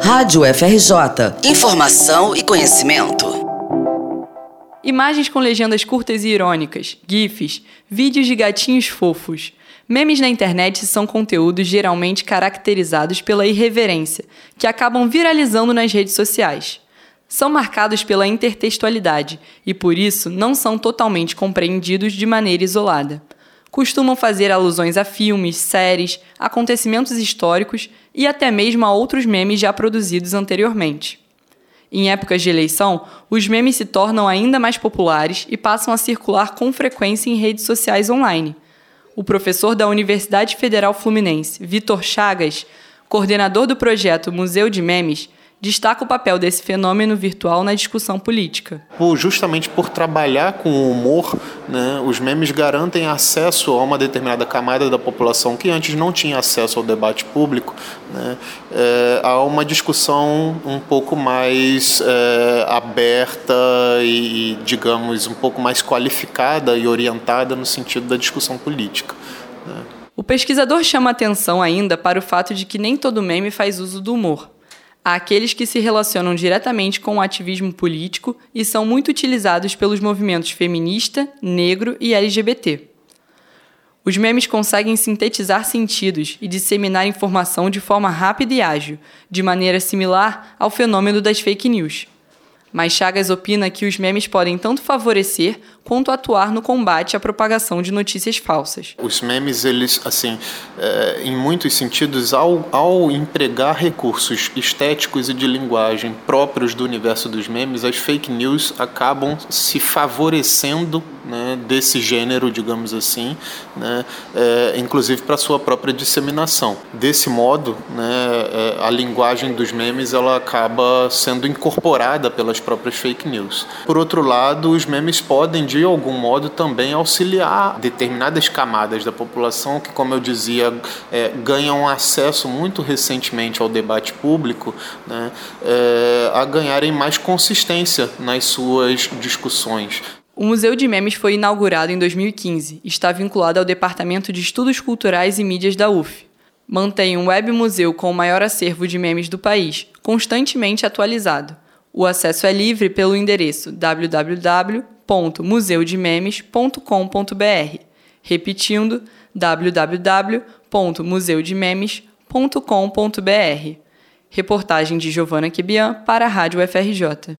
Rádio FRJ. Informação e conhecimento. Imagens com legendas curtas e irônicas, GIFs, vídeos de gatinhos fofos. Memes na internet são conteúdos geralmente caracterizados pela irreverência, que acabam viralizando nas redes sociais. São marcados pela intertextualidade e, por isso, não são totalmente compreendidos de maneira isolada costumam fazer alusões a filmes, séries, acontecimentos históricos e até mesmo a outros memes já produzidos anteriormente. Em épocas de eleição, os memes se tornam ainda mais populares e passam a circular com frequência em redes sociais online. O professor da Universidade Federal Fluminense, Vitor Chagas, coordenador do projeto Museu de Memes, destaca o papel desse fenômeno virtual na discussão política. Justamente por trabalhar com o humor, né, os memes garantem acesso a uma determinada camada da população que antes não tinha acesso ao debate público, né, é, a uma discussão um pouco mais é, aberta e, digamos, um pouco mais qualificada e orientada no sentido da discussão política. Né. O pesquisador chama atenção ainda para o fato de que nem todo meme faz uso do humor àqueles que se relacionam diretamente com o ativismo político e são muito utilizados pelos movimentos feminista, negro e LGBT. Os memes conseguem sintetizar sentidos e disseminar informação de forma rápida e ágil, de maneira similar ao fenômeno das fake news. Mas Chagas opina que os memes podem tanto favorecer quanto atuar no combate à propagação de notícias falsas. Os memes, eles, assim, é, em muitos sentidos, ao, ao empregar recursos estéticos e de linguagem próprios do universo dos memes, as fake news acabam se favorecendo né, desse gênero, digamos assim, né, é, inclusive para sua própria disseminação. Desse modo, né, é, a linguagem dos memes ela acaba sendo incorporada pelas próprias fake news. Por outro lado, os memes podem de algum modo também auxiliar determinadas camadas da população que, como eu dizia, é, ganham acesso muito recentemente ao debate público, né, é, a ganharem mais consistência nas suas discussões. O Museu de Memes foi inaugurado em 2015 e está vinculado ao Departamento de Estudos Culturais e Mídias da UF. Mantém um web museu com o maior acervo de memes do país, constantemente atualizado. O acesso é livre pelo endereço www.museudememes.com.br. Repetindo, www.museudememes.com.br. Reportagem de Giovana Quebian para a Rádio FRJ.